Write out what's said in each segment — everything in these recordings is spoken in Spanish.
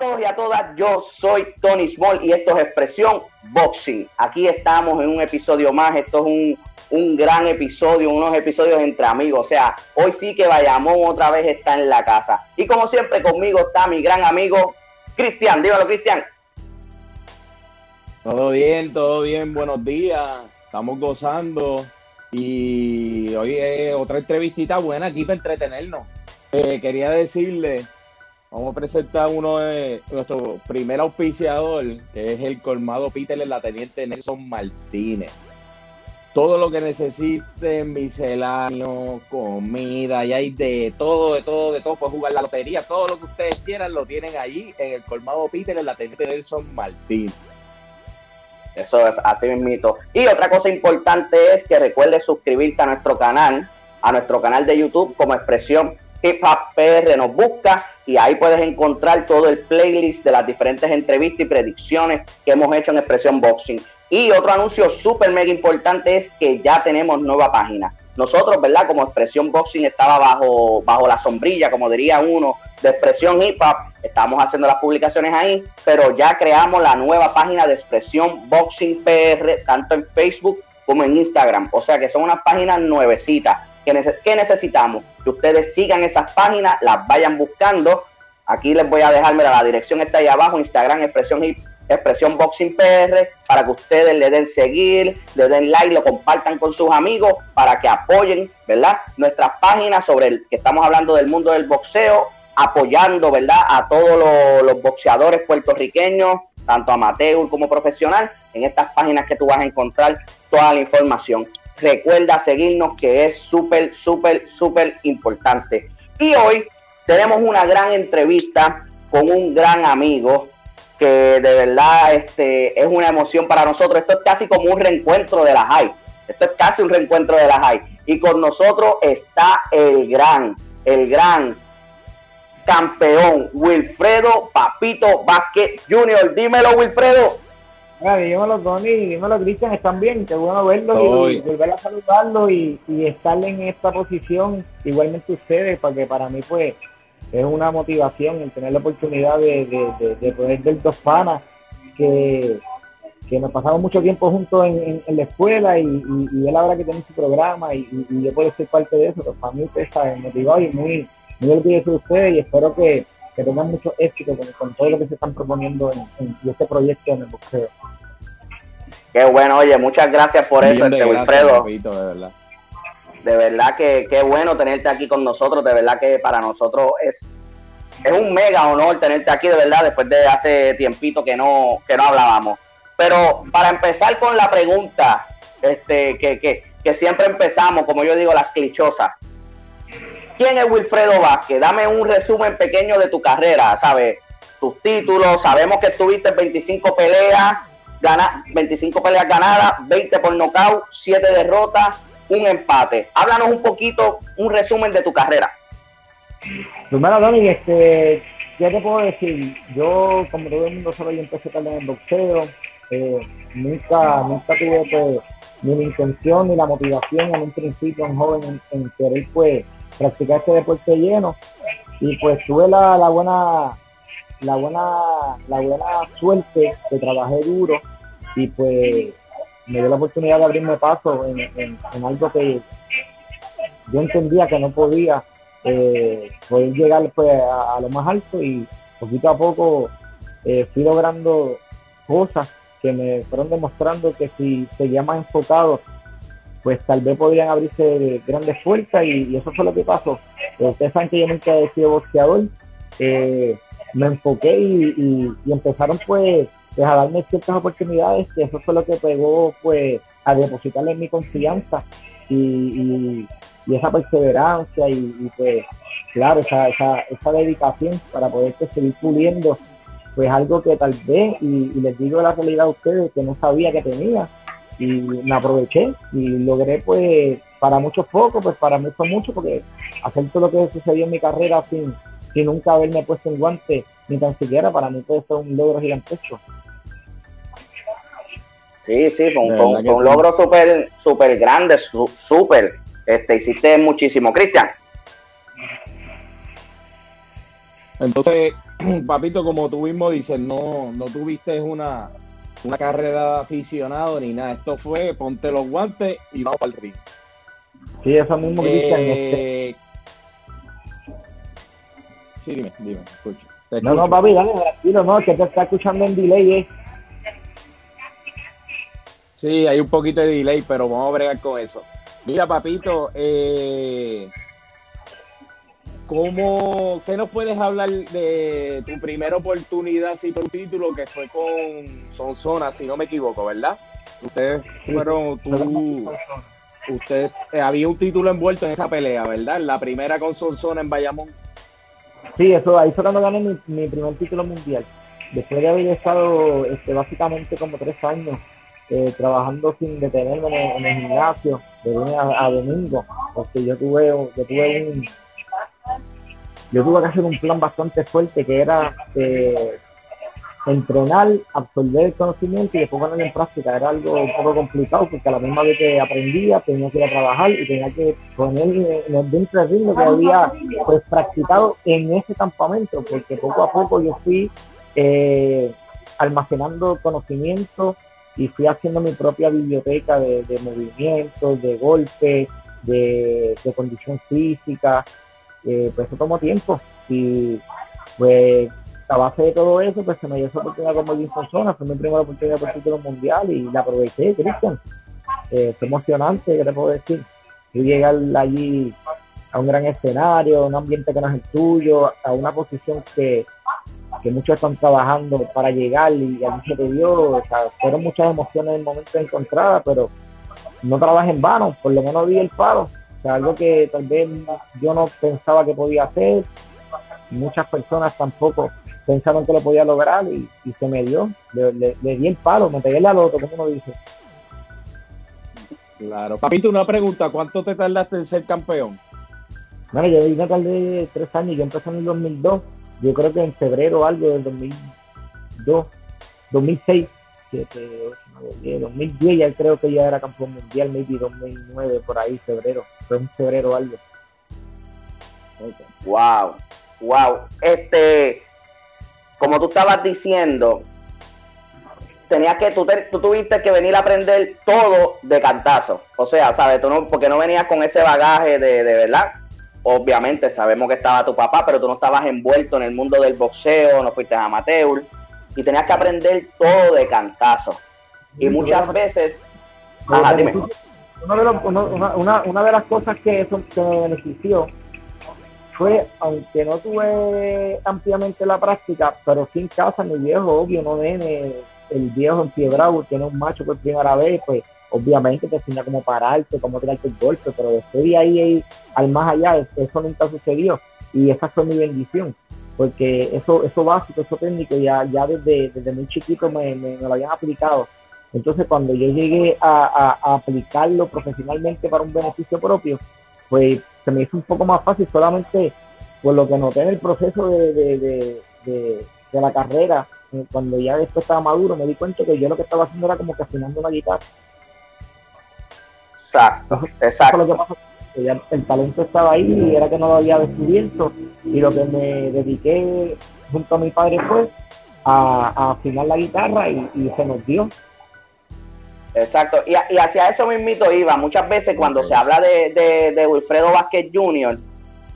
todos y a todas, yo soy Tony Small y esto es Expresión Boxing. Aquí estamos en un episodio más, esto es un, gran episodio, unos episodios entre amigos, o sea, hoy sí que Bayamón otra vez está en la casa. Y como siempre conmigo está mi gran amigo Cristian, dígalo Cristian. Todo bien, todo bien, buenos días, estamos gozando y hoy es otra entrevistita buena aquí para entretenernos. Eh, quería decirle Vamos a presentar uno de nuestro primer auspiciador, que es el colmado Peter en la Teniente Nelson Martínez. Todo lo que necesiten, misceláneo, comida, y hay de todo, de todo, de todo. Pueden jugar la lotería, todo lo que ustedes quieran lo tienen allí en el colmado Peter en la Teniente Nelson Martínez. Eso es así mismito. Y otra cosa importante es que recuerde suscribirte a nuestro canal, a nuestro canal de YouTube como expresión Hip Hop PR nos busca y ahí puedes encontrar todo el playlist de las diferentes entrevistas y predicciones que hemos hecho en Expresión Boxing. Y otro anuncio súper mega importante es que ya tenemos nueva página. Nosotros, ¿verdad? Como Expresión Boxing estaba bajo, bajo la sombrilla, como diría uno, de Expresión Hip Hop, estamos haciendo las publicaciones ahí, pero ya creamos la nueva página de Expresión Boxing PR, tanto en Facebook como en Instagram. O sea que son unas páginas nuevecitas ¿Qué, necesitamos? Que ustedes sigan esas páginas, las vayan buscando. Aquí les voy a dejar, mira, la dirección está ahí abajo, Instagram, expresión, expresión Boxing PR, para que ustedes le den seguir, le den like, lo compartan con sus amigos, para que apoyen, ¿verdad? Nuestras páginas sobre el que estamos hablando del mundo del boxeo, apoyando, ¿verdad? A todos los, los boxeadores puertorriqueños, tanto amateur como profesional. En estas páginas que tú vas a encontrar toda la información. Recuerda seguirnos que es súper, súper, súper importante. Y hoy tenemos una gran entrevista con un gran amigo que de verdad este, es una emoción para nosotros. Esto es casi como un reencuentro de la high. Esto es casi un reencuentro de la high. Y con nosotros está el gran, el gran campeón Wilfredo Papito Vázquez Jr. Dímelo, Wilfredo. Mira, dímelo, Tony, dímelo, Cristian, están bien, qué bueno verlos y, volver a saludarlos y, y, estar en esta posición, igualmente ustedes, porque para mí, pues, es una motivación el tener la oportunidad de, poder ver dos panas que, que nos pasamos mucho tiempo juntos en, la escuela y, y, él ahora que tiene su programa y, yo puedo ser parte de eso, pues para mí pues, está motivado y muy, muy orgulloso de ustedes y espero que, que tengan mucho éxito con, todo lo que se están proponiendo en, este proyecto en el boxeo. Qué bueno, oye, muchas gracias por eso, este, Wilfredo. de verdad. De verdad que qué bueno tenerte aquí con nosotros, de verdad que para nosotros es, es un mega honor tenerte aquí, de verdad, después de hace tiempito que no, que no hablábamos. Pero para empezar con la pregunta, este, que, que, que siempre empezamos, como yo digo, las clichosas. ¿Quién es Wilfredo Vázquez? Dame un resumen pequeño de tu carrera, ¿sabes? Tus títulos, sabemos que tuviste 25 peleas, gana, 25 peleas ganadas, 20 por nocaut, 7 derrotas, un empate. Háblanos un poquito, un resumen de tu carrera. Primero, Dani, este, ¿qué te puedo decir? Yo, como todo el mundo sabe, yo empecé en el boxeo. Eh, nunca, nunca tuve pues, ni la intención ni la motivación en un principio, en joven, en, en querer pues practicar este deporte lleno y pues tuve la, la buena la buena la buena suerte que trabajé duro y pues me dio la oportunidad de abrirme paso en, algo que yo entendía que no podía eh, poder llegar pues a, lo más alto y poquito a poco eh, fui logrando cosas que me fueron demostrando que si seguía más enfocado pues tal vez podrían abrirse grandes puertas y, eso fue lo que pasó. Ustedes saben que yo nunca he sido boxeador, eh, me enfoqué y, empezaron pues, pues, a darme ciertas oportunidades y eso fue lo que pegó pues a depositarle mi confianza y, esa perseverancia y, pues claro, esa, esa, esa dedicación para poder pues, seguir puliendo pues algo que tal vez, y, les digo la realidad a ustedes, que no sabía que tenía, y me aproveché y logré pues para muchos pocos, pues para mí fue mucho porque hacer todo lo que sucedió en mi carrera sin, sin nunca haberme puesto en guante ni tan siquiera para mí puede ser un logro gigantesco. Sí, sí, fue un, logro súper super grande, súper. Este, hiciste muchísimo. Cristian. Entonces, papito, como tú mismo dices, no, no tuviste una, una carrera de aficionado ni nada. Esto fue ponte los guantes y vamos para el ring. Sí, eso mismo que eh, Sí, dime, dime, escucho. No, no, papi, dale, tranquilo, no, que te está escuchando en delay, eh. Sí, hay un poquito de delay, pero vamos a bregar con eso. Mira, papito, eh, ¿cómo, ¿qué nos puedes hablar de tu primera oportunidad sin tu título que fue con Sonsona, si no me equivoco, ¿verdad? Ustedes fueron, tú, usted, eh, había un título envuelto en esa pelea, ¿verdad? La primera con Sonsona en Bayamón. Sí, eso, ahí fue cuando gané mi, primer título mundial. Después de haber estado este, básicamente como tres años eh, trabajando sin detenerme en, el gimnasio de lunes a, domingo, porque yo tuve, yo tuve un, yo tuve que hacer un plan bastante fuerte que era eh, entrenar, absorber el conocimiento y después ponerlo en práctica. Era algo un poco complicado porque a la misma vez que aprendía tenía que ir a trabajar y tenía que poner dentro del ritmo que había pues, practicado en ese campamento, porque poco a poco yo fui eh, almacenando conocimiento y fui haciendo mi propia biblioteca de, movimientos, de golpes, de, condición física. Eh, pues eso tomó tiempo y pues a base de todo eso, pues se me dio esa oportunidad como Jim Zona, fue mi primera oportunidad por título mundial y la aproveché, Cristian. Eh, fue emocionante, ¿qué te puedo decir? Yo llegué allí a un gran escenario, un ambiente que no es el tuyo, a una posición que, que muchos están trabajando para llegar y a mí se te dio, fueron muchas emociones en el momento de encontrada, pero no trabajé en vano, por lo menos vi el paro, o sea, algo que tal vez yo no pensaba que podía hacer, muchas personas tampoco pensaron que lo podía lograr y, se me dio. Le, di el palo, me pegué la loto, como uno dice. Claro. Papito, una pregunta, ¿cuánto te tardaste en ser campeón? Bueno, yo me tardé tres años, yo empecé en el 2002, yo creo que en febrero algo del 2002, 2006, 2010 ya creo que ya era campeón mundial, maybe 2009, por ahí, febrero, fue en febrero algo. Wow, wow. Este, como tú estabas diciendo, tenías que, tú, tuviste que venir a aprender todo de cantazo. O sea, ¿sabes? Tú no, porque no venías con ese bagaje de, de verdad. Obviamente sabemos que estaba tu papá, pero tú no estabas envuelto en el mundo del boxeo, no fuiste amateur. Y tenías que aprender todo de cantazo. Y muchas veces... Ajá, dime. una, una, de las cosas que, eso, que me benefició fue, aunque no tuve ampliamente la práctica, pero sí en casa, mi viejo, obvio, no nene, el viejo en pie bravo, tiene un macho por primera vez, pues obviamente te enseña cómo pararte, cómo tirarte el golpe, pero después de ahí, al más allá, eso nunca sucedió y esa fue mi bendición, porque eso, eso básico, eso técnico, ya, ya desde, desde muy chiquito me, me, lo habían aplicado. Entonces, cuando yo llegué a, a aplicarlo profesionalmente para un beneficio propio, pues se me hizo un poco más fácil solamente por lo que noté en el proceso de, la carrera, eh, cuando ya esto estaba maduro, me di cuenta que yo lo que estaba haciendo era como que afinando una guitarra. Exacto, exacto. Lo que pasó, el talento estaba ahí y era que no lo había descubierto y lo que me dediqué junto a mi padre fue a, afinar la guitarra y se nos dio. Exacto, y, hacia eso mismito iba. Muchas veces cuando se habla de, de, Wilfredo Vázquez Jr.,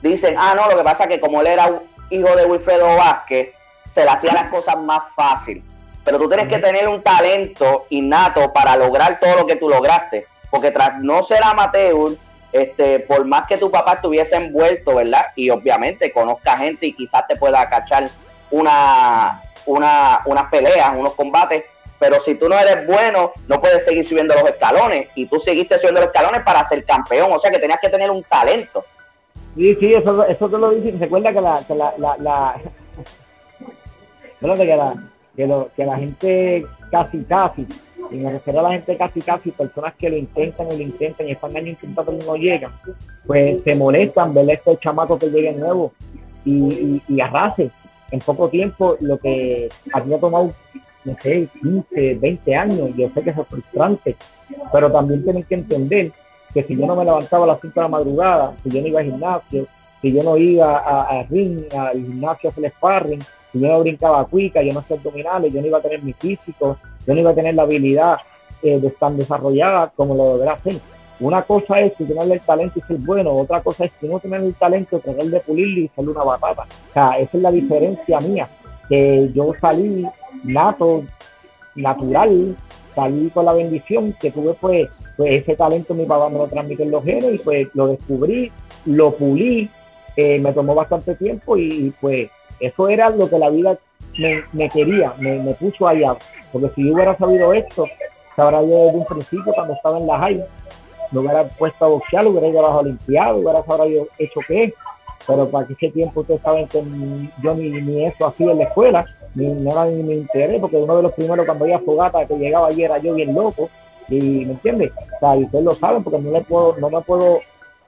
dicen, ah, no, lo que pasa es que como él era hijo de Wilfredo Vázquez, se le hacían las cosas más fácil. Pero tú tienes que tener un talento innato para lograr todo lo que tú lograste. Porque tras no ser amateur, este, por más que tu papá estuviese envuelto, ¿verdad? Y obviamente conozca gente y quizás te pueda cachar una, una, unas peleas, unos combates, pero si tú no eres bueno, no puedes seguir subiendo los escalones. Y tú seguiste subiendo los escalones para ser campeón. O sea que tenías que tener un talento. Sí, sí, eso, eso te lo dicen. Recuerda que la, que la, que la, que, la gente casi, casi, y me refiero a la gente casi, casi, personas que lo intentan y lo intentan y están años intentando y no llegan, pues se molestan ver estos chamacos que lleguen nuevos y, y, y arrasen en poco tiempo lo que había tomado no sé, 15, 20 años, yo sé que eso es frustrante, pero también tienen que entender que si yo no me levantaba a las 5 de la madrugada, si yo no iba al gimnasio, si yo no iba a, a ring, al gimnasio a hacer sparring, si yo no brincaba cuica, yo no hacía abdominales, yo no iba a tener mi físico, yo no iba a tener la habilidad eh, de estar desarrollada como lo deberá hacer. Una cosa es tener el talento y ser bueno, otra cosa es que no tener el talento, tratar de pulirlo y ser una batata. O sea, esa es la diferencia mía, que yo salí nato, natural, salí con la bendición que tuve pues, pues ese talento mi papá me lo transmitió en los genes y pues lo descubrí, lo pulí, eh, me tomó bastante tiempo y pues eso era lo que la vida me, quería, me, me, puso allá. Porque si yo hubiera sabido esto, sabrá yo desde un principio cuando estaba en la high, me hubiera puesto a boxear, hubiera ido a las Olimpiadas, hubiera sabido hecho qué. Pero para ese tiempo ustedes saben que yo ni, ni eso hacía en la escuela, ni no era ni mi interés, porque uno de los primeros cuando había fogata que llegaba allí era yo bien loco. Y me entiendes, o sea, y ustedes lo saben, porque no le puedo, no me puedo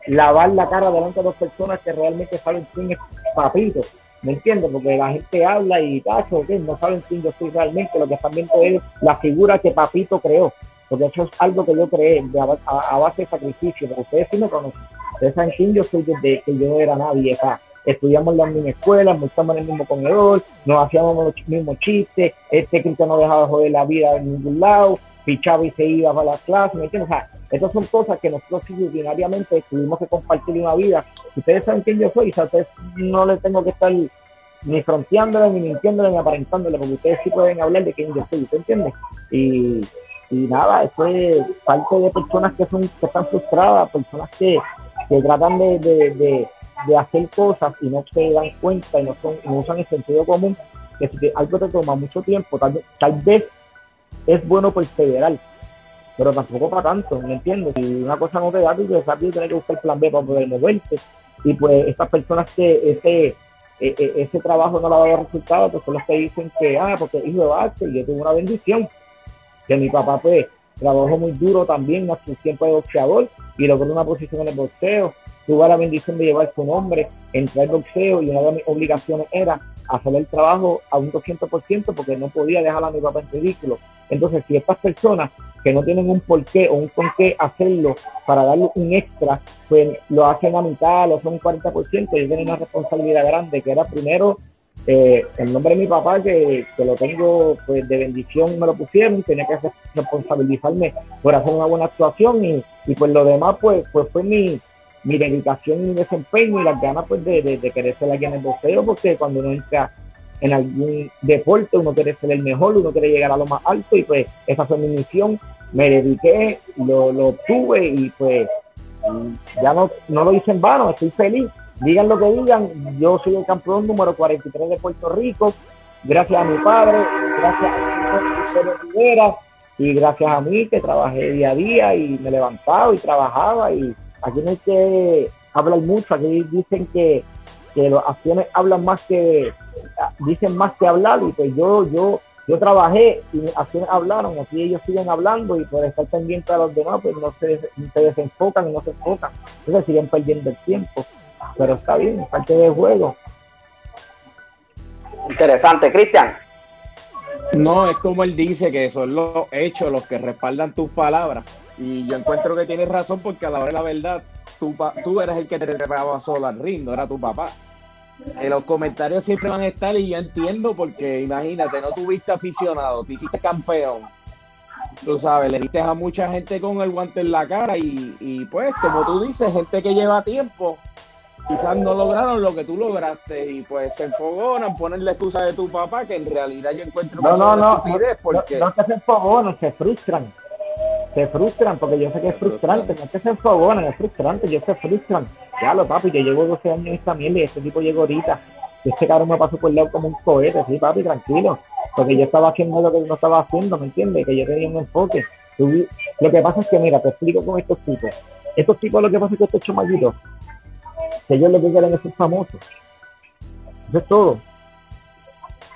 lavar la cara delante de dos personas que realmente saben quién es papito. ¿Me entiendes? Porque la gente habla y tacho, no saben quién yo soy realmente, lo que están viendo es la figura que Papito creó, porque eso es algo que yo creé a, base de sacrificio, porque ustedes sí me conocen, ustedes saben quién yo soy desde que yo no era nadie acá. Estudiamos en la misma escuela, estamos en el mismo comedor, nos hacíamos los mismos chistes, este Cristo no dejaba de joder la vida en ningún lado, pichaba y se iba para las clases, ¿me entiendes? O sea, estas son cosas que nosotros ordinariamente tuvimos que compartir una vida. Ustedes saben quién yo soy, o sea, ustedes no les tengo que estar ni fronteándole, ni mintiéndole, ni aparentándole, porque ustedes sí pueden hablar de quién yo soy, ¿usted entiende? Y, y nada, eso es parte de personas que son que están frustradas, personas que, que tratan de, de, de, hacer cosas y no se dan cuenta y no, son, no usan el sentido común, que si algo te toma mucho tiempo, tal, tal vez es bueno perseverar, pero tampoco para tanto, ¿me entiendes? Si una cosa no te da, pues rápido tienes que buscar el plan B para poder moverte. Y pues estas personas que ese, e, e, ese trabajo no le va a dar resultado, pues son los que dicen que, ah, porque hijo de base yo tuve una bendición, que mi papá pues trabajó muy duro también a su tiempo de boxeador y logró una posición en el boxeo. Tuve la bendición de llevar su nombre, entrar al boxeo y una de mis obligaciones era hacer el trabajo a un 200% porque no podía dejar a mi papá en ridículo. Entonces, si estas personas que no tienen un porqué o un con qué hacerlo para darle un extra, pues lo hacen a mitad, lo son un 40%, y tienen una responsabilidad grande, que era primero eh, el nombre de mi papá, que, que, lo tengo pues de bendición, me lo pusieron, tenía que responsabilizarme por hacer una buena actuación y, y pues lo demás pues, pues fue mi, mi dedicación y mi desempeño y las ganas pues de, de, querer ser aquí en el boxeo, porque cuando uno entra en algún deporte, uno quiere ser el mejor, uno quiere llegar a lo más alto y pues esa fue mi misión, me dediqué, lo, lo obtuve y pues ya no, no lo hice en vano, estoy feliz. Digan lo que digan, yo soy el campeón número 43 de Puerto Rico, gracias a mi padre, gracias a mi Rivera y gracias a mí que trabajé día a día y me levantaba y trabajaba. Y aquí no hay que hablar mucho, aquí dicen que, que las acciones hablan más que, dicen más que hablar. Y pues yo, yo, yo trabajé y mis acciones hablaron, así ellos siguen hablando y por estar pendientes a los demás pues no se, se desenfocan y no se enfocan, entonces siguen perdiendo el tiempo, pero está bien, parte del juego. Interesante, Cristian. No, es como él dice que son los hechos los que respaldan tus palabras. Y yo encuentro que tienes razón porque a la hora de la verdad, tú, tú eres el que te trepaba solo al ring, no era tu papá. En los comentarios siempre van a estar y yo entiendo porque imagínate, no tuviste aficionado, te hiciste campeón. Tú sabes, le diste a mucha gente con el guante en la cara y, y pues, como tú dices, gente que lleva tiempo, quizás no lograron lo que tú lograste y pues se enfogonan, ponen la excusa de tu papá que en realidad yo encuentro que no, no, no, porque... no, no, se enfogonan, se frustran se frustran, porque yo sé que es frustrante, no es que se enfogonan, es frustrante, ellos se frustran. Ya lo papi, yo llevo 12 años en esta mierda y este tipo llegó ahorita. Este cabrón me pasó por el lado como un cohete, sí, papi, tranquilo. Porque yo estaba haciendo lo que no estaba haciendo, ¿me entiendes? Que yo tenía un enfoque. Lo que pasa es que, mira, te explico con estos tipos. Estos tipos lo que pasa es que estos chamaquitos, que ellos lo que quieren es ser famosos. Eso es todo.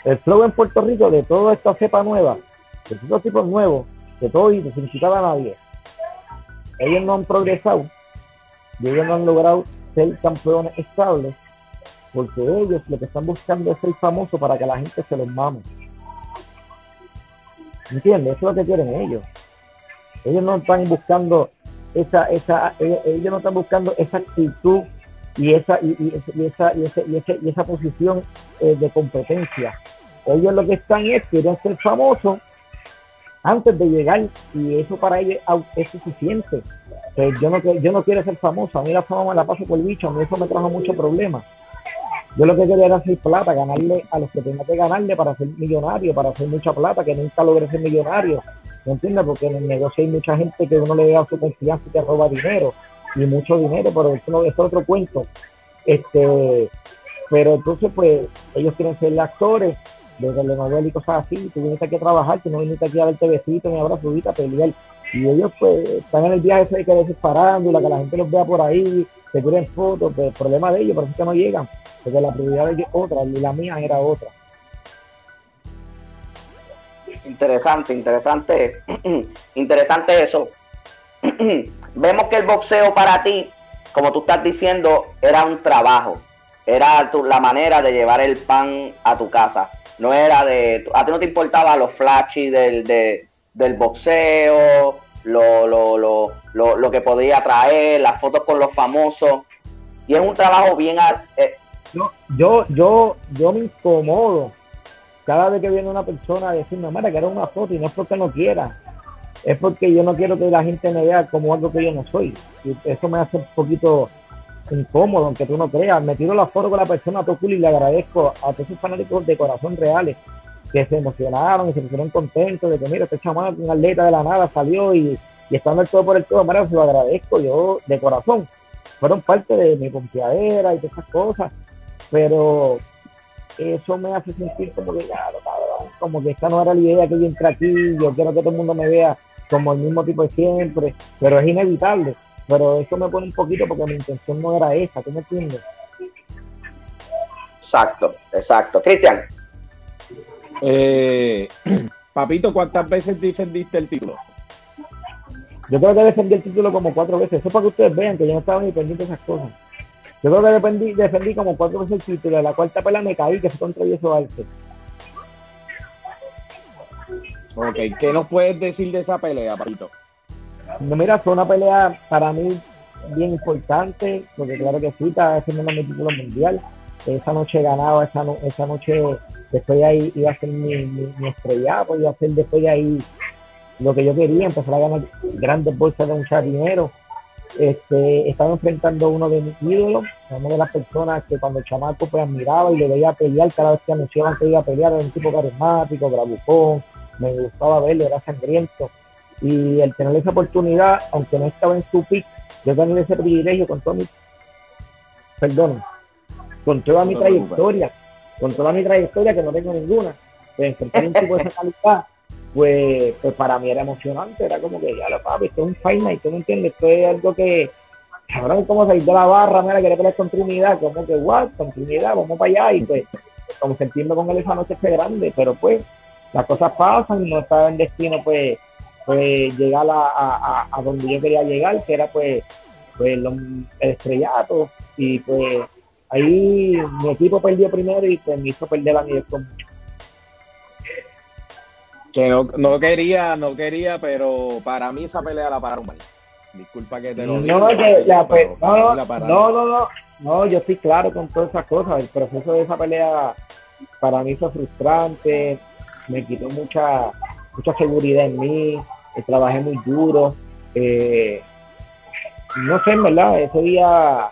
El flow en Puerto Rico de toda esta cepa nueva, de estos tipos nuevos, de todo y sin quitar a nadie. Ellos no han progresado y ellos no han logrado ser campeones estables porque ellos lo que están buscando es ser famoso para que la gente se los mame. ¿Entiendes? Eso es lo que quieren ellos. Ellos no están buscando esa, esa, ellos, no están buscando esa actitud y esa, y, y, esa, y, ese, y, ese, y esa posición eh, de competencia. Ellos lo que están es, quieren ser famosos antes de llegar y eso para ellos es suficiente. Pues yo, no, yo no quiero ser famoso, a mí la fama me la paso por el bicho, a mí eso me trajo muchos problemas. Yo lo que quería era hacer plata, ganarle a los que tenía que ganarle para ser millonario, para hacer mucha plata, que nunca logré ser millonario. ¿Me entiendes? Porque en el negocio hay mucha gente que uno le da su confianza y te roba dinero, y mucho dinero, pero eso es otro cuento. Este, pero entonces, pues, ellos quieren ser actores de telenovela y cosas así. Tú viniste aquí a trabajar, tú no viniste aquí a verte besito ni a abrazar, a pelear. Y ellos, pues, están en el viaje de que la que la gente los vea por ahí, se quieren fotos, pues, problema de ellos, por eso que no llegan, porque la prioridad es otra, y la mía era otra. Interesante, interesante, interesante eso. Vemos que el boxeo para ti, como tú estás diciendo, era un trabajo, era la manera de llevar el pan a tu casa. No era de, a ti no te importaba los flashy del, del boxeo, lo, lo, lo, lo, que podía traer, las fotos con los famosos. Y es un trabajo bien... Eh, yo, yo, yo me incomodo cada vez que viene una persona a decirme, mira, quiero una foto y no es porque no quiera, es porque yo no quiero que la gente me vea como algo que yo no soy. Y eso me hace un poquito incómodo, aunque tú no creas. Me tiro la foto con la persona a y le agradezco a todos esos fanáticos de corazón reales que se emocionaron y se pusieron contentos de que, mira, este chamán, un atleta de la nada, salió y, y estando el todo por el todo, mira, se lo agradezco yo de corazón. Fueron parte de mi confiadera y de esas cosas, pero eso me hace sentir como que, como que esta no era la idea que yo entré aquí, yo quiero que todo el mundo me vea como el mismo tipo de siempre, pero es inevitable. Pero eso me pone un poquito porque mi intención no era esa, ¿tú me entiendes? Exacto, exacto. Cristian. Eh, papito, ¿cuántas veces defendiste el título? Yo creo que defendí el título como cuatro veces. Eso para que ustedes vean que yo no estaba ni pendiente de esas cosas. Yo creo que defendí, defendí como cuatro veces el título. De la cuarta pelea me caí, que fue contra Yeso Arce. Ok, ¿qué nos puedes decir de esa pelea, papito? No, mira, fue una pelea para mí bien importante, porque claro que sí, estaba haciendo mi título mundial. Esa noche ganaba, esa, esa noche después de ahí iba a ser mi, mi, mi estrellado, iba a ser después de ahí lo que yo quería, empezar a ganar grandes bolsas de mucho dinero. Este, estaba enfrentando a uno de mis ídolos, una de las personas que cuando el chamaco pues admiraba y le veía pelear cada vez que anunciaban que iba a pelear, era un tipo carismático, bravucón, me gustaba verlo, era sangriento. Y el tener esa oportunidad, aunque no estaba en su pick, yo tenía ese privilegio con todo mi, perdón, con toda mi trayectoria, con toda mi trayectoria que no tengo ninguna, pues enfrentar un tipo de esa calidad, pues, pues para mí era emocionante, era como que ya lo papi, esto es un night, tú me entiendes, esto es algo que, ahora es como salir de la barra, mira, querer pelear con Trinidad, como que, what, con Trinidad, vamos para allá, y pues, como sentirme con él esa noche fue grande, pero pues, las cosas pasan y no estaba en destino, pues, pues llegar a, a, donde yo quería llegar, que era pues, pues el estrellato, y pues ahí mi equipo perdió primero y pues me hizo perder a mí después Que no, no, quería, no quería, pero para mí esa pelea la pararon mal. Disculpa que te lo diga. No, no, no, no, no, yo estoy claro con todas esas cosas. El proceso de esa pelea para mí fue frustrante, me quitó mucha, mucha seguridad en mí, eh, trabajé muy duro. Eh, no sé, en verdad, ese día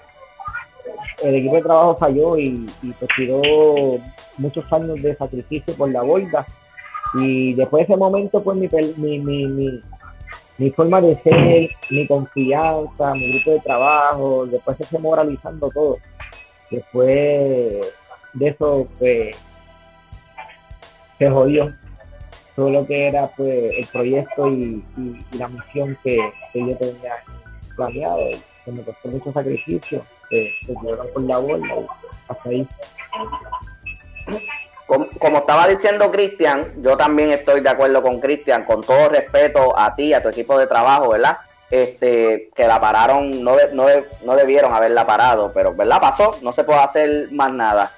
el equipo de trabajo falló y, y pues tiró muchos años de sacrificio por la borda. Y después de ese momento, pues mi, mi, mi, mi, forma de ser, mi confianza, mi grupo de trabajo, después se fue moralizando todo. Después de eso, pues se jodió todo lo que era pues el proyecto y, la misión que, yo tenía planeado. Que me costó mucho sacrificio, que se con la bola hasta ahí. Como, estaba diciendo Cristian, yo también estoy de acuerdo con Cristian, con todo respeto a ti, a tu equipo de trabajo, ¿verdad? Este, que la pararon, no, no, no debieron haberla parado, pero ¿verdad? Pasó, no se puede hacer más nada.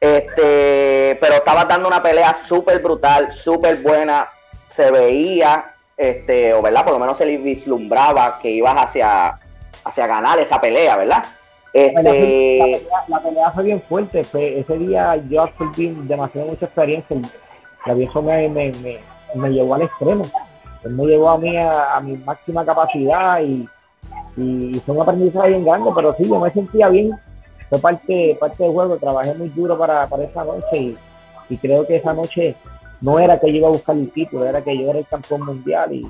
Este, pero estaba dando una pelea súper brutal, súper buena. Se veía, este, o verdad, por lo menos se le vislumbraba que ibas hacia, hacia ganar esa pelea, ¿verdad? Este... La, pelea, fue bien fuerte. ese día yo absorbí demasiado mucha experiencia. La eso me, me, me, llevó al extremo. Él me llevó a mí a, mi máxima capacidad y, y, fue un aprendizaje bien grande. Pero sí, yo me sentía bien. Fue parte, parte del juego. Trabajé muy duro para, para esa noche y, y creo que esa noche no era que yo iba a buscar el título, era que yo era el campeón mundial y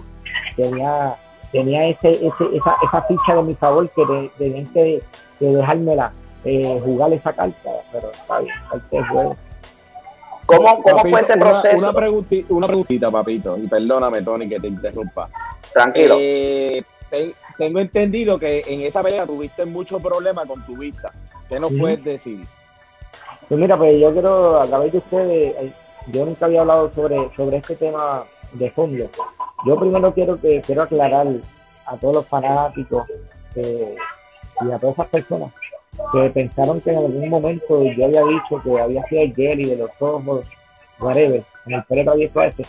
tenía tenía ese, ese, esa, esa ficha de mi favor que tenían que, dejármela eh, jugar esa carta, pero está bien, parte juego. ¿Cómo, cómo fue ese proceso? Una, una, preguntita, papito, y perdóname, Tony, que te interrumpa. Tranquilo. Eh, tengo entendido que en esa pelea tuviste mucho problema con tu vista. ¿Qué nos puedes decir? Pues mira, pues yo quiero, a través de ustedes, yo nunca había hablado sobre, sobre este tema de fondo. Yo primero quiero que quiero aclarar a todos los fanáticos y a todas esas personas que pensaron que en algún momento yo había dicho que había sido el jelly de los ojos, whatever, en el pelo abierto ese.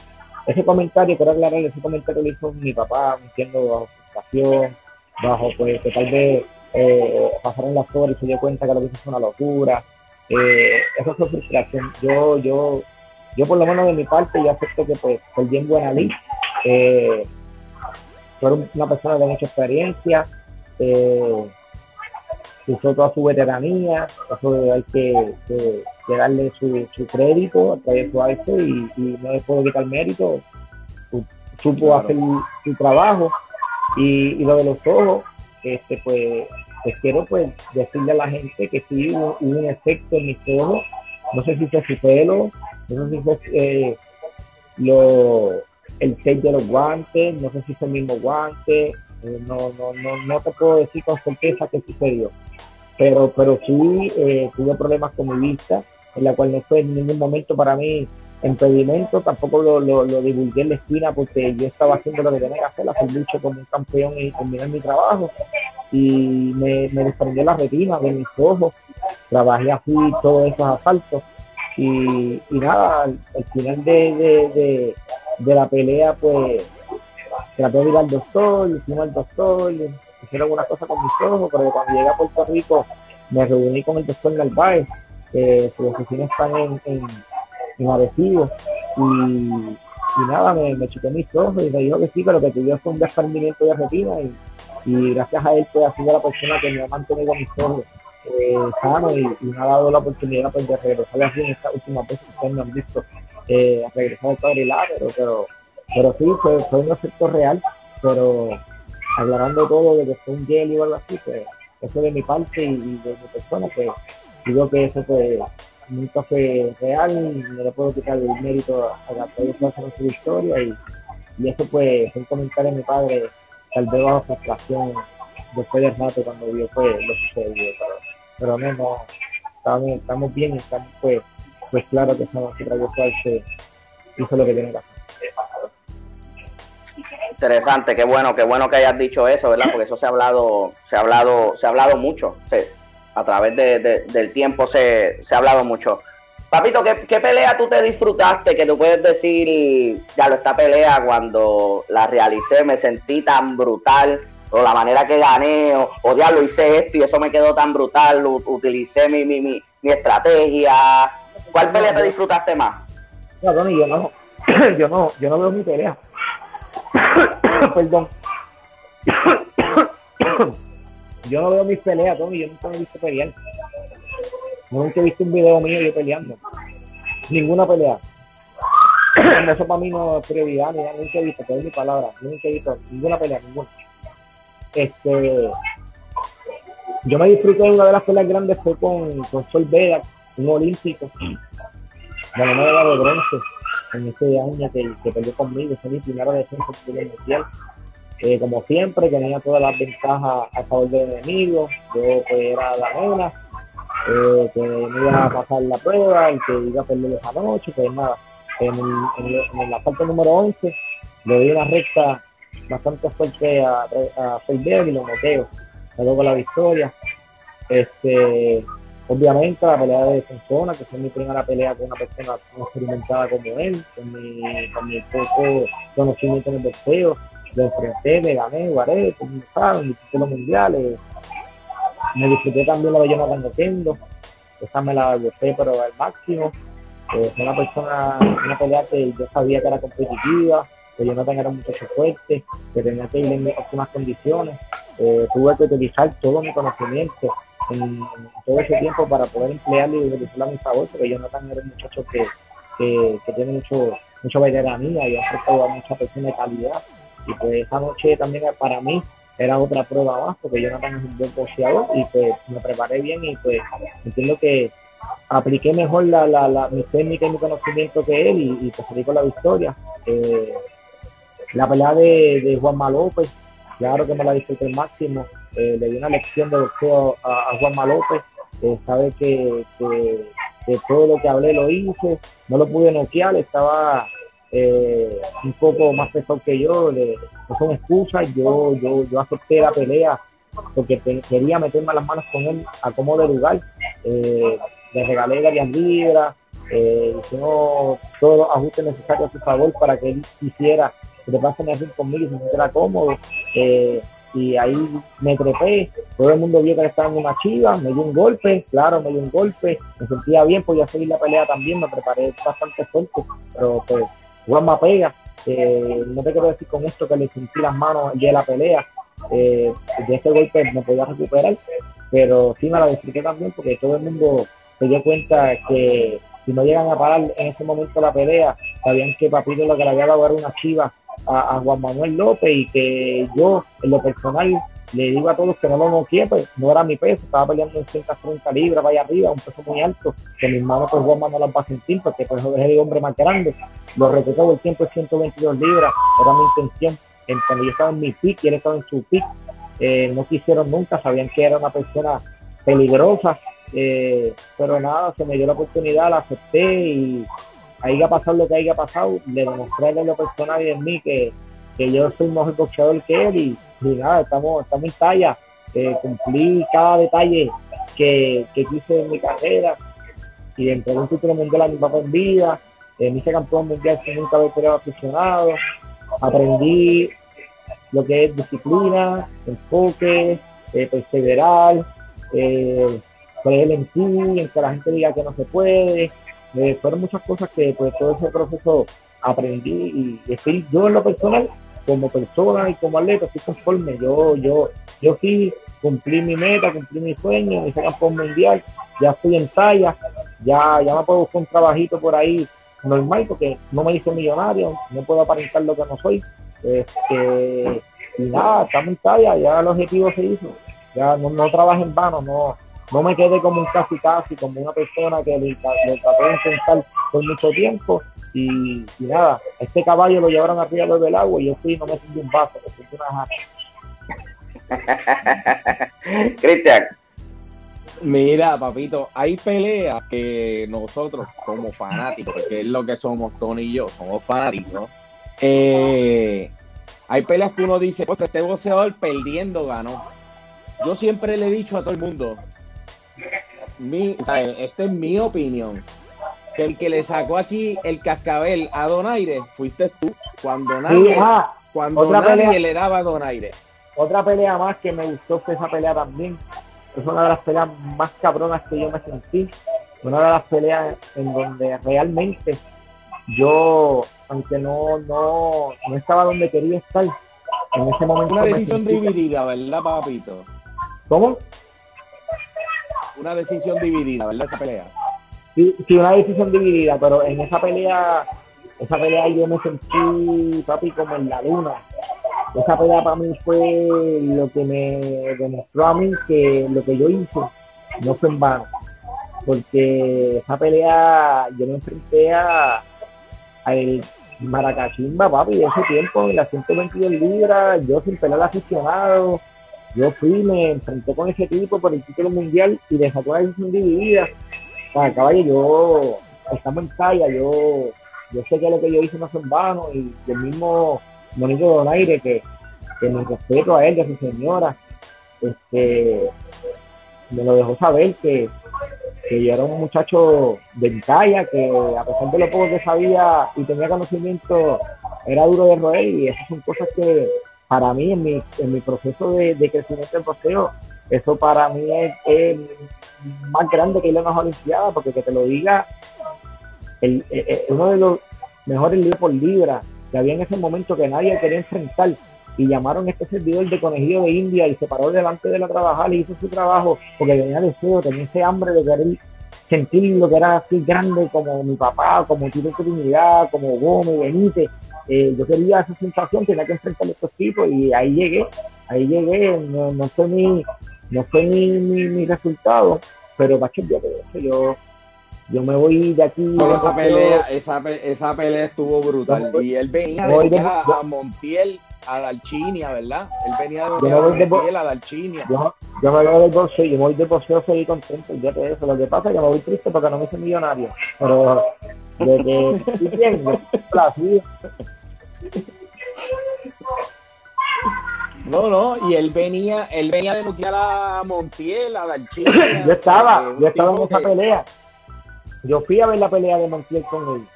Ese comentario, quiero aclarar, ese comentario lo hizo mi papá, entiendo, bajo frustración, bajo pues que tal vez eh, pasaron las horas y se dio cuenta que lo que hizo fue una locura. Eh, eso fue frustración. Yo, yo yo por lo menos de mi parte yo acepto que pues fue bien buena ley. Eh, una persona de mucha experiencia, eh, usó toda su veteranía, eso hay que, darle su, crédito a través de su y, y, no le puedo quitar mérito, supo hacer su trabajo y, lo de los ojos, este pues, pues, quiero pues decirle a la gente que sí hubo, un efecto en mis ojos, no sé si fue su pelo, no sé si fue eh, lo, el tape de los guantes, no sé si fue el mismo guante, eh, no, no, no, no te puedo decir con certeza qué sucedió. Pero, pero sí eh, tuve problemas con mi vista, en la cual no fue en ningún momento para mí impedimento, tampoco lo, lo, divulgué en la esquina porque yo estaba haciendo lo que tenía que hacer, hacer lucho como un campeón y terminar mi trabajo. Y me, me desprendió la retina de mis ojos, trabajé así todos esos asaltos y, nada, al, final de, la pelea, pues traté de ir al doctor, hicimos al doctor, hicieron algunas cosas con mis ojos, pero cuando llegué a Puerto Rico me reuní con el doctor Narváez, que sus oficinas están en, en, en y, nada, me, me mis ojos y me dijo que sí, pero que tuviera un desprendimiento de retina y, y gracias a él pues ha sido la persona que me ha mantenido mis ojos eh, sano y, me ha dado la oportunidad pues, de regresar así en esta última vez que ustedes me han visto eh, regresar al cuadrilátero, pero, pero sí, fue, fue un efecto real, pero aclarando todo de que fue un gel o algo así, pues eso de mi parte y, de mi persona, pues digo que eso pues nunca fue real, no le puedo quitar el mérito a la que en su historia y, y eso pues un comentario de mi padre, tal vez bajo frustración después del rato cuando vio pues lo que sucedió, pero pero no, no, estamos, estamos bien, estamos pues, pues claro que estamos que se hizo lo que tiene que hacer. Interesante, qué bueno, qué bueno que hayas dicho eso, ¿verdad? Porque eso se ha hablado, se ha hablado, se ha hablado mucho, a través del tiempo se, se ha hablado mucho. Papito, ¿qué, ¿qué, pelea tú te disfrutaste? Que tú puedes decir, ya lo esta pelea cuando la realicé me sentí tan brutal o la manera que gané, o, o lo hice esto y eso me quedó tan brutal, utilicé mi, mi, mi, estrategia. ¿Cuál pelea te disfrutaste más? No, Tony, yo no, yo no, yo no veo mi pelea. Perdón. yo no veo mis peleas, Tony, yo nunca me he visto pelear. nunca he visto un video mío yo peleando. Ninguna pelea. Eso para mí no es prioridad, ni nunca he visto, te doy mi palabra, nunca he visto ninguna pelea, ninguna. Este, yo me disfruté de una de las peleas grandes fue con, con Sol Vega, un olímpico, de la medalla de bronce en este año que, que perdió conmigo, fue mi primera defensa mundial. Eh, como siempre, tenía todas las ventajas a favor del enemigo, yo pues, era la nena, eh, que me iba a pasar la prueba, el que iba a perder esa noche, pues nada, en, la parte número 11 le di una recta bastante fuerte a, a y lo noteo. Luego con la victoria. Este, obviamente la pelea de defensora, que fue mi primera pelea con una persona experimentada como él, con mi, con mi poco conocimiento en el boxeo, lo enfrenté, me gané, guaré, como saben, mis títulos mundiales. me disfruté también la de Jonathan Oquendo, esa me la gusté pero al máximo. Eh, fue una persona, una pelea que yo sabía que era competitiva, que Jonathan era un muchacho fuerte, que tenía que ir en óptimas condiciones. Eh, tuve que utilizar todo mi conocimiento en, todo ese tiempo para poder emplearlo y utilizarlo a mi favor, porque Jonathan era un muchacho que, que, que tiene mucho, mucha veteranía y ha aportado a mucha persona de calidad. Y pues esa noche también para mí era otra prueba más, porque Jonathan es un buen boxeador y pues me preparé bien y pues entiendo que apliqué mejor la, la, la, mi técnica y mi conocimiento que él y, y pues con la victoria. Eh, la pelea de, de Juanma López, claro que me la disfruté al máximo. Eh, le di una lección de boxeo a, a Juanma López. Eh, sabe que, que, que, todo lo que hablé lo hice. No lo pude noquear, estaba eh, un poco más pesado que yo. Le, no son excusas. Yo, yo, yo acepté la pelea porque quería meterme las manos con él a como lugar. Eh, le regalé varias libras, eh, hicimos todos los ajustes necesarios a su favor para que él quisiera que le pasen a conmigo y se sintiera cómodo. Eh, y ahí me trepé, todo el mundo vio que estaba en una chiva, me dio un golpe, claro, me dio un golpe, me sentía bien, podía seguir la pelea también, me preparé bastante fuerte, pero pues Juanma pega, eh, no te quiero decir con esto que le sentí las manos de la pelea, eh, de este golpe me podía recuperar, pero sí me la disfruté también porque todo el mundo se dio cuenta que si no llegan a parar en ese momento la pelea, sabían que Papito lo que le había dado era una chiva a, a, Juan Manuel López y que yo, en lo personal, le digo a todos que no lo noqué, pues no era mi peso, estaba peleando en 130 libras, vaya arriba, un peso muy alto, que mis manos pues Juan Manuel las va a sentir, porque pues es el hombre más grande. Lo todo el tiempo, 122 libras, era mi intención. En, cuando yo estaba en mi pick y él estaba en su pick, eh, no quisieron nunca, sabían que era una persona peligrosa, eh, pero nada, se me dio la oportunidad, la acepté y haya pasado lo que haya pasado, le demostré en lo personal y en mí que, que yo soy mejor boxeador que él y, y nada, estamos, estamos en talla, eh, cumplí cada detalle que, que quise en mi carrera y dentro de un título mundial a mi papá en vida, eh, me hice campeón mundial sin nunca haber peleado aficionado, aprendí lo que es disciplina, enfoque, eh, perseverar, eh, creer en ti, en que la gente diga que no se puede. Eh, fueron muchas cosas que pues todo ese proceso aprendí y, estoy yo en lo personal como persona y como atleta estoy conforme. Yo, yo, yo sí cumplí mi meta, cumplí mi sueño, hice campeón mundial, ya estoy en talla, ya, ya me puedo buscar un trabajito por ahí normal porque no me hice millonario, no puedo aparentar lo que no soy. Este, y nada, estamos en talla, ya el objetivo se hizo, ya no, no en vano, no, no me quedé como un casi casi, como una persona que lo, lo trató de intentar por mucho tiempo y, y, nada, este caballo lo llevaron arriba del agua y yo fui no me sentí un vaso, me sentí una jarra. Cristian. Mira, papito, hay peleas que nosotros como fanáticos, que es lo que somos Tony y yo, somos fanáticos, eh, hay peleas que uno dice, pues este boxeador perdiendo ganó. Yo siempre le he dicho a todo el mundo, mi, esta es mi opinión. Que el que le sacó aquí el cascabel a Donaire fuiste tú cuando nadie, Sí, ah, cuando otra nadie pelea. le daba a Donaire. Otra pelea más que me gustó fue esa pelea también. Es una de las peleas más cabronas que yo me sentí. Una de las peleas en donde realmente yo, aunque no, no, no estaba donde quería estar, en ese momento. Una decisión sentí- dividida, ¿verdad, papito? ¿Cómo? Una decisión dividida, ¿verdad? Esa pelea. Sí, sí, una decisión dividida, pero en esa pelea, esa pelea yo me sentí, papi, como en la luna. Esa pelea para mí fue lo que me demostró a mí que lo que yo hice no fue en vano. Porque esa pelea yo me enfrenté a al Maracachimba, papi, de ese tiempo, en las 122 libras, yo sin pelear aficionado, yo fui, me enfrenté con ese tipo por el título mundial y le sacó una decisión dividida. O sea, caballo, yo estamos en talla, yo, yo sé que lo que yo hice no fue en vano y el mismo Monito Donaire que, que me respeto a él, y a su señora, este, me lo dejó saber que, que yo era un muchacho de talla, que a pesar de lo poco que sabía y tenía conocimiento, era duro de roer y esas son cosas que para mí, en mi, en mi proceso de, crecimiento en boxeo, eso para mí es, más grande que ir a las Olimpiadas, porque que te lo diga el, uno de los mejores libros por libra que había en ese momento que nadie quería enfrentar y llamaron a este servidor de conejillo de India y se paró delante de la trabajar y hizo su trabajo porque tenía deseo, tenía ese hambre de querer sentir lo que era así grande como mi papá, como Tito Trinidad, como Gómez, Benítez. Eh, yo quería esa sensación, tenía que enfrentar a estos tipos y ahí llegué, ahí llegué, no, no sé ni, no sé ni mi, resultado, pero macho, yo, yo, yo me voy de aquí. esa, pelea, esa, esa pelea estuvo brutal. y él venía de, a Montiel a Dalchinia, ¿verdad? Él venía de, de a Dalchinia. Yo, yo, me voy del boxeo, yo me voy del boxeo seguir contento, ya te eso. Lo que pasa es que me voy triste porque no me hice millonario. Pero de que estoy bien, No, no, y él venía, él venía de nuclear a Montiel, a Dalchinia. yo estaba, yo estaba en esa pelea. Yo fui a ver la pelea de Montiel con él.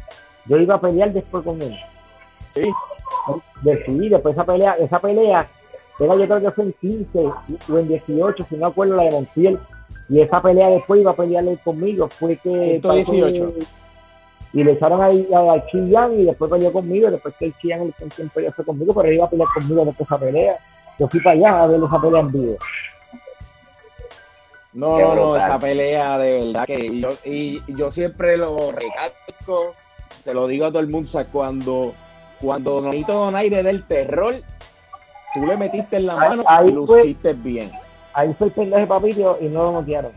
Yo iba a pelear después con él. Sí decidí después esa pelea, esa pelea, era yo creo que fue en 15 o en 18, si no acuerdo la de Montiel, y esa pelea después iba a pelearle conmigo, fue que... 118. y le echaron ahí a, Chillán y después peleó conmigo, después que el Chillán el quien peleó conmigo, pero él iba a pelear conmigo después de esa pelea. Yo fui para allá a ver esa pelea en vivo. No, no, no, esa pelea de verdad que yo, y yo siempre lo recalco, te lo digo a todo el mundo, o cuando cuando Nonito Donaire del terror, tú le metiste en la mano y lo hiciste bien. Ahí fue el pendejo papito y no lo noquearon.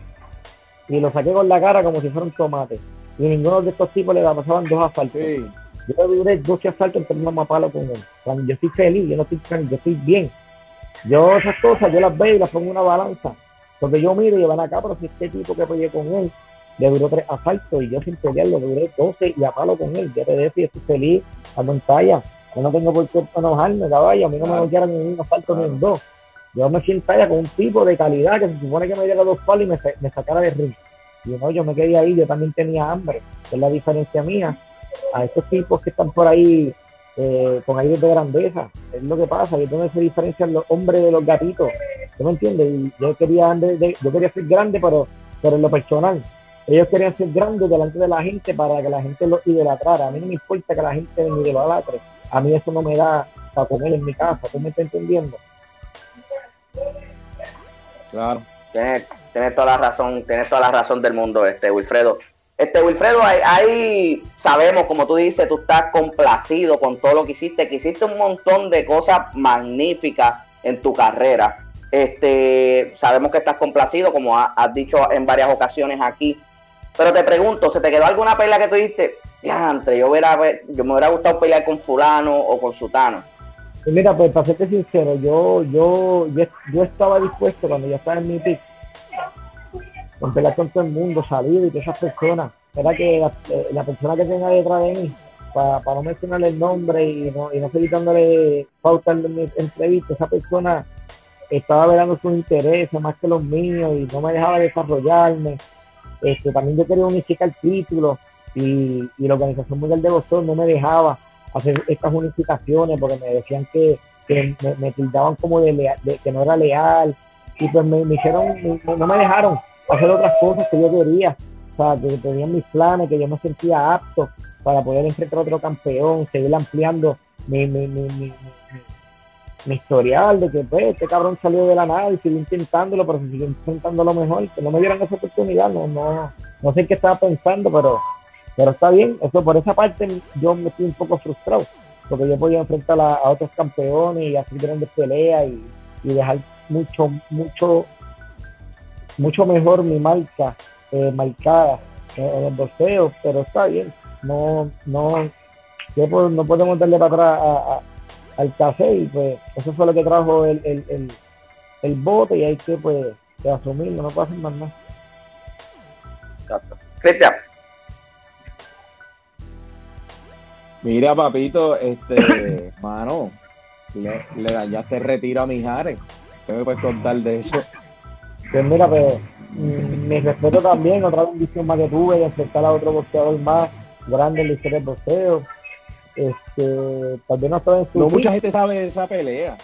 Y lo saqué con la cara como si fuera un tomate. Y ninguno de estos tipos le pasaban dos asaltos. Yo duré dos asaltos en más palo con él. Cuando yo estoy feliz, yo no estoy yo estoy bien. Yo esas cosas, yo las veo y las pongo en una balanza. Porque yo miro y van acá, pero si este tipo que peleé con él le duró tres asaltos y yo sin pelear lo duré 12 y a palo con él. Ya te decía, estoy feliz, ando en talla. Yo no tengo por qué enojarme, caballo. A mí no me noquearon ni un asalto ni en dos. Yo me siento talla con un tipo de calidad que se supone que me diera dos palos y me, me sacara de ring. Y no, yo me quedé ahí, yo también tenía hambre. Es la diferencia mía. A estos tipos que están por ahí eh, con aire de grandeza. Es lo que pasa, que donde se diferencian los hombres de los gatitos. ¿Tú me entiendes? yo quería, yo quería ser grande, pero, pero en lo personal ellos querían ser grandes delante de la gente para que la gente los idolatrara. A mí no me importa que la gente me idolatre. A mí eso no me da para comer en mi casa. ¿Tú me estás entendiendo? Claro. Tienes, toda la razón, tienes toda la razón del mundo, este Wilfredo. Este Wilfredo, ahí, sabemos, como tú dices, tú estás complacido con todo lo que hiciste, que hiciste un montón de cosas magníficas en tu carrera. Este, sabemos que estás complacido, como has dicho en varias ocasiones aquí, pero te pregunto, ¿se te quedó alguna pelea que tú dijiste? Ya, entre yo, hubiera, yo me hubiera gustado pelear con fulano o con sutano. Pues mira, pues para serte sincero, yo, yo, yo, estaba dispuesto cuando ya estaba en mi pick, pelear con todo el mundo, salir y todas esas personas. Era que la, persona que tenga detrás de mí, para, no mencionarle el nombre y no, y no seguir dándole pauta en mi entrevista, esa persona estaba velando sus intereses más que los míos y no me dejaba desarrollarme. Este, también yo quería unificar el título y, la Organización Mundial de Boxeo no me dejaba hacer estas unificaciones porque me decían que, me, tildaban como de, que no era leal. Y pues me, hicieron, no me dejaron hacer otras cosas que yo quería, o sea, que tenían mis planes, que yo me sentía apto para poder enfrentar a otro campeón, seguir ampliando mi, mi, mi, mi historial de que pues, este cabrón salió de la nada y siguió intentándolo, pero siguió intentando lo mejor, que no me dieran esa oportunidad, no, no, no sé qué estaba pensando, pero, pero está bien, eso por esa parte yo me estoy un poco frustrado, porque yo podía enfrentar a, otros campeones y hacer grandes peleas y, dejar mucho, mucho, mucho mejor mi marca eh, marcada en, el boxeo, pero está bien, no, no, no podemos darle para atrás a al café y pues eso fue lo que trajo el, el, el, el bote y hay que pues asumirlo, no puedo hacer más nada. Cristian. Mira, papito, este, mano, le, le dañaste el retiro a Mijares. ¿Qué me puedes contar de eso? Pues mira, pues, mm, mi respeto también, otra bendición más que tuve de enfrentar a otro boxeador más grande en la historia del boxeo este, tal vez no estaba en No mucha gente sabe de esa pelea.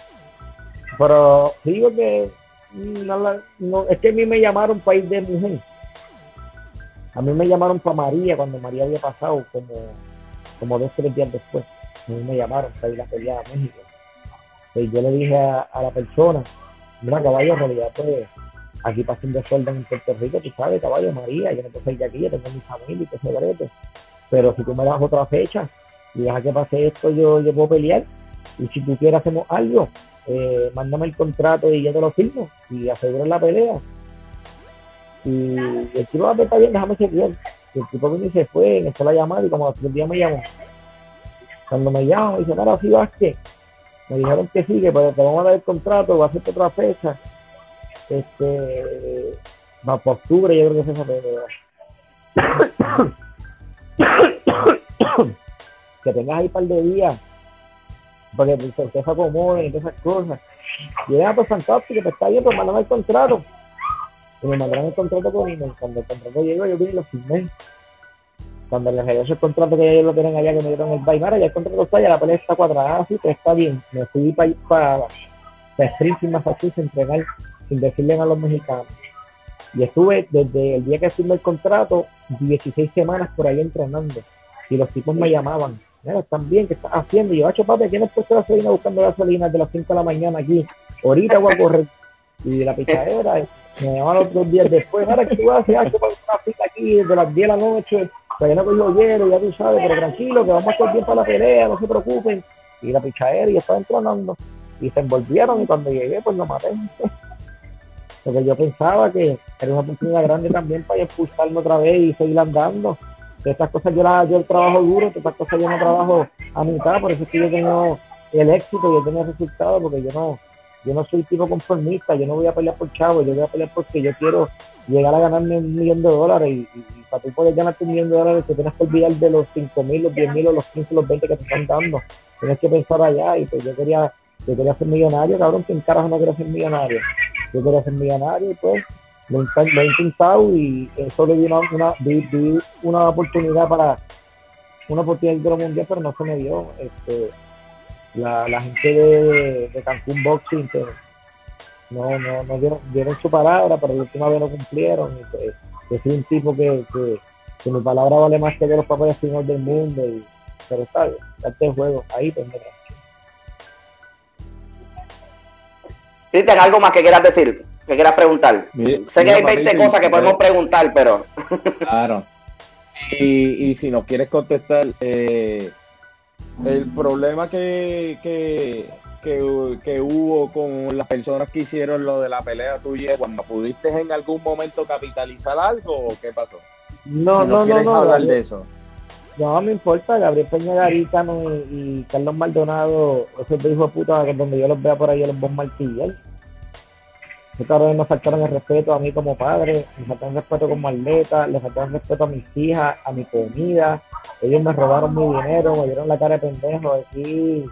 Pero digo que no, es que a mí me llamaron país de mujer. A mí me llamaron para María cuando María había pasado como, como dos tres días después. A mí me llamaron para ir a pelear a México. Y yo le dije a, la persona, mira caballo, en realidad pues aquí pasa un desorden en Puerto Rico, tú sabes, caballo María, yo no puedo salir aquí, yo tengo mi familia y todo ese Pero si tú me das otra fecha y deja que pase esto, yo, yo puedo pelear. Y si tú quieres hacemos algo, eh, mándame el contrato y yo te lo firmo y aseguro la pelea. Y el tipo, ah, está bien, déjame seguir. Y el tipo vino y se fue, me la llamada y como a días me llamó. Cuando me llamo, dice, mira, si que Me dijeron que sí, que pues, te vamos a dar el contrato, va a hacerte otra fecha. Este, va por octubre, yo creo que es esa pelea. que tengas ahí un par de días para que usted se acomode y esas cosas. Y era pues fantástico, pues está bien, pues mandame el contrato. Y me mandaron el contrato con. Cuando el contrato llegó, yo vine y lo firmé. Cuando les regresó el contrato que ellos lo tienen allá, que me dieron el Baimara, ya el contrato está, ya la pelea está cuadrada, así, pues está bien. Me fui para, para, para Springfield, Massachusetts, entregar sin decirle a los mexicanos. Y estuve desde el día que firmé el contrato, 16 semanas por ahí entrenando. Y los tipos me llamaban mira, están bien, ¿qué estás haciendo? Y yo, hacho, papi, ¿quién es puesto gasolina buscando gasolina de las 5 de la mañana aquí? Ahorita voy a correr. Y la pichadera, me llamaron otros días después, mira, ¿qué tú haces? Hacho, para una fila aquí desde las 10 de la noche, todavía no cogido hielo, ya tú sabes, pero tranquilo, que vamos a estar bien para la pelea, no se preocupen. Y la pichadera, y estaba entrenando. Y se envolvieron, y cuando llegué, pues lo maté. Porque yo pensaba que era una oportunidad grande también para expulsarme otra vez y seguir andando estas cosas yo, la, yo trabajo duro, estas cosas yo no trabajo a mitad, por eso es que yo tengo el éxito y he tenido resultados, porque yo no, yo no soy tipo conformista, yo no voy a pelear por chavo, yo voy a pelear porque yo quiero llegar a ganarme un millón de dólares y, para tú poder ganarte un millón de dólares te tienes que olvidar de los 5 mil, los 10 mil, los 15, los 20 que te están dando. Tienes que pensar allá y pues yo quería, yo quería ser millonario, cabrón, que en carajo no quiero ser millonario. Yo quería ser millonario y pues lo, he intentado y eso le di una, una, una oportunidad para una oportunidad de mundial, pero no se me dio. Este, la, la gente de, de Cancún Boxing pues, no, no, no dieron, dieron, su palabra, pero la última vez no cumplieron. Y, pues, yo soy un tipo que, que, que, mi palabra vale más que los papeles finales del mundo. Y, pero está bien, este juego, ahí pues mira. Cristian, ¿algo más que quieras decir? ¿Qué quieras preguntar? sé que hay 20 cosas que podemos preguntar, pero. claro. Sí, y si nos quieres contestar, eh, el problema que, que, que, hubo con las personas que hicieron lo de la pelea tuya, cuando pudiste en algún momento capitalizar algo o qué pasó? No, no, no, no, hablar de eso. No me importa, Gabriel Peña Garitano y, Carlos Maldonado, esos hijos de puta, que donde yo los vea por ahí, los voy martillar esos me faltaron el respeto a mí como padre, me faltaron el respeto como atleta, le faltaron el respeto a mis hijas, a mi comida. Ellos me robaron mi dinero, me dieron la cara de pendejo. Aquí,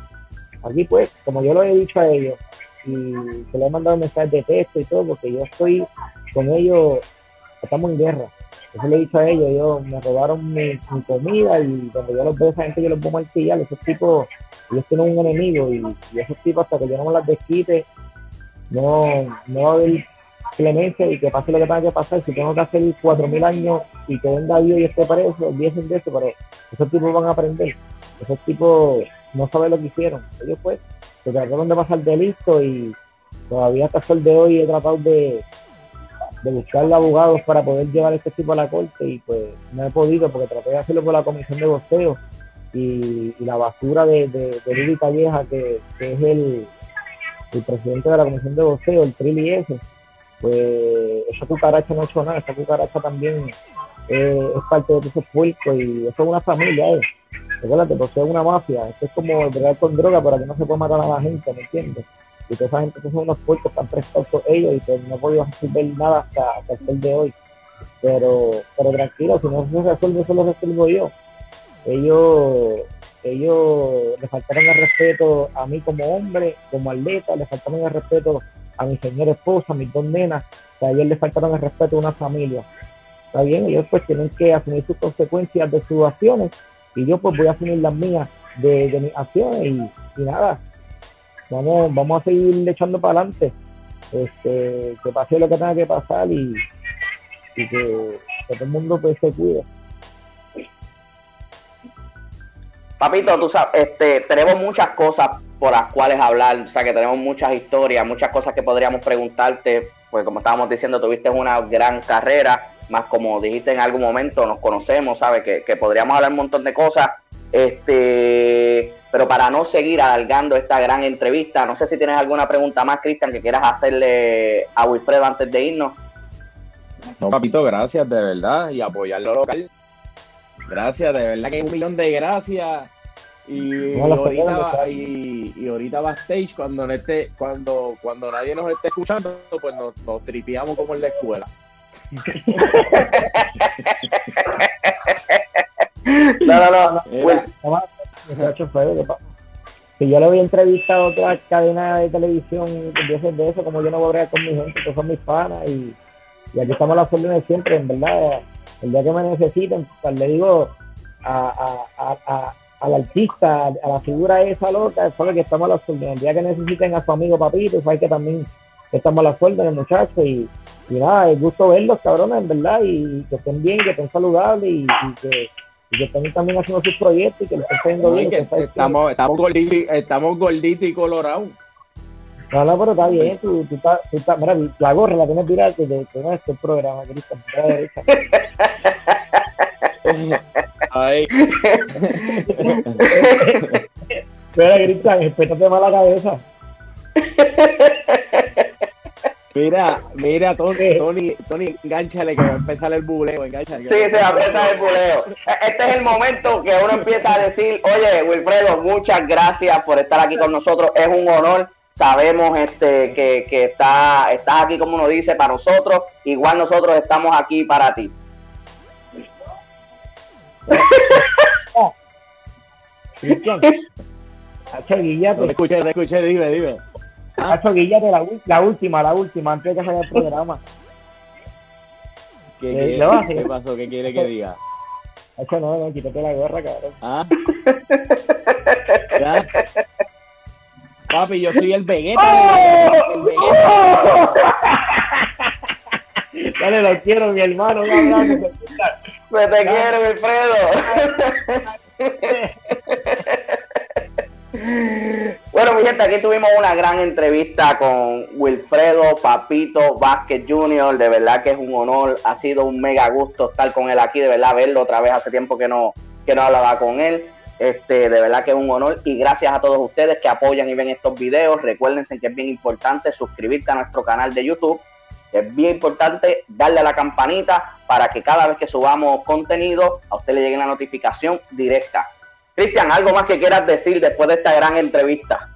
aquí pues, como yo lo he dicho a ellos, y se le he mandado mensajes de texto y todo, porque yo estoy con ellos, estamos en guerra. Eso le he dicho a ellos, ellos me robaron mi, comida y cuando yo los veo, esa gente yo los voy a martillar, esos tipos, ellos tienen un enemigo y, y esos tipos hasta que yo no me las desquite no, no va a haber clemencia y que pase lo que tenga que pasar. Si tengo que hacer cuatro mil años y que venga Dios y esté preso, olvídense de eso, pero esos tipos van a aprender. Esos tipos no saben lo que hicieron. Ellos pues se trataron de pasar de listo y todavía hasta el sol de hoy he tratado de, de buscar abogados para poder llevar este tipo a la corte y pues no he podido porque traté de hacerlo por la comisión de bosteo y, la basura de, de, de Calleja que es el, presidente de la Comisión de Boxeo, el Trilly ese, pues esa cucaracha no ha hecho nada, esa cucaracha también es parte de esos puercos y eso es una familia, eh. Recuérdate, pues es una mafia, esto es como bregar con droga para que no se pueda matar a la gente, ¿me entiendes? Y toda esa gente que son unos puercos que han prestado ellos y que no podido resolver nada hasta, hasta el de hoy. Pero, pero tranquilo, si no se resuelve, eso lo resuelvo yo. Ellos ellos le faltaron el respeto a mí como hombre, como atleta, le faltaron el respeto a mi señora esposa, a mis dos nenas, a ellos le faltaron el respeto a una familia. Está bien, ellos pues tienen que asumir sus consecuencias de sus acciones y yo pues voy a asumir las mías de, mis acciones y, nada. Vamos, vamos a seguir echando para adelante. Este, que pase lo que tenga que pasar y, y que, todo el mundo pues se cuide. Papito, tú sabes, este, tenemos muchas cosas por las cuales hablar, o sea que tenemos muchas historias, muchas cosas que podríamos preguntarte, pues como estábamos diciendo, tuviste una gran carrera, más como dijiste en algún momento, nos conocemos, ¿sabes? Que, que podríamos hablar un montón de cosas, este, pero para no seguir alargando esta gran entrevista, no sé si tienes alguna pregunta más, Cristian, que quieras hacerle a Wilfredo antes de irnos. No, papito, gracias, de verdad, y apoyar lo local. Gracias, de verdad que un millón de gracias. Y, No, ahorita, personas y, y ahorita backstage, cuando, no esté, cuando, cuando nadie nos esté escuchando, pues nos, nos tripeamos como en la escuela. No, no, no, Muchacho feo, ¿qué pasa? Si yo le había entrevistado a otra cadena de televisión de eso, como yo no voy a bregar con mi gente, que son mis panas, y, y aquí estamos a las órdenes siempre, en verdad. El día que me necesiten, pues le digo a, a, a, al artista, a la figura esa loca, sabe que estamos a las órdenes. El día que necesiten a su amigo papito, sabe que también estamos a las órdenes, muchachos, y, y nada, es gusto verlos, cabrones, en verdad, y que estén bien, que estén saludables, y, y que, y que estén también haciendo sus proyectos y que les estén no, bien. que estamos, estamos gorditos, estamos gorditos y colorados. No, no, pero está bien, tú, tú, estás, tú estás, mira, la gorra la tienes tirada que te con este programa, Cristian, a la derecha. Ay, Mira, Cristian, respétate más la cabeza. Mira, mira, Tony, Tony, Tony, engánchale que va a empezar el buleo, engánchale. Sí, se va a empezar el buleo. E- Este es el momento que uno empieza a decir, oye, Wilfredo, muchas gracias por estar aquí con nosotros. Es un honor. Sabemos este que, que está, estás aquí, como uno dice, para nosotros. Igual nosotros estamos aquí para ti. Cristian, escuché, te escuché, dime, dime. Hacho, guíllate, la, la última, la última, antes de que salga el programa. ¿Qué, Eh, qué- a- qué pasó? ¿Qué quiere que diga? Hacho, no, no, quítate la gorra, cabrón. ¿Ah? ¿Ya? Papi, yo soy el Vegeta. El Vegeta. Dale, lo quiero, mi hermano, un abrazo. Se te quiere, Wilfredo. Bueno, mi gente, aquí tuvimos una gran entrevista con Wilfredo Papito Vázquez Jr. De verdad que es un honor, ha sido un mega gusto estar con él aquí, de verdad verlo otra vez. Hace tiempo que no, que no hablaba con él. Este, de verdad que es un honor y gracias a todos ustedes que apoyan y ven estos videos. Recuérdense que es bien importante suscribirte a nuestro canal de YouTube. Es bien importante darle a la campanita para que cada vez que subamos contenido a usted le llegue la notificación directa. Cristian, ¿algo más que quieras decir después de esta gran entrevista?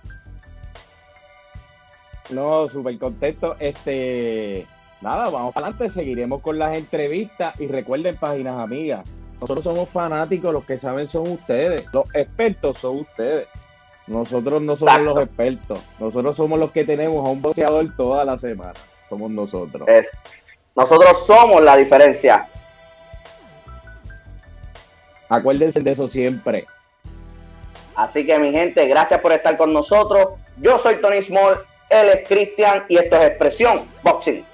No, súper contento. Este, nada, vamos para adelante, seguiremos con las entrevistas y recuerden, páginas amigas, nosotros somos fanáticos, los que saben son ustedes, los expertos son ustedes. Nosotros no somos Exacto. los expertos, nosotros somos los que tenemos a un boxeador toda la semana, somos nosotros. Es, nosotros somos la diferencia. Acuérdense de eso siempre. Así que mi gente, gracias por estar con nosotros. Yo soy Tony Small, él es Cristian y esto es Expresión Boxing.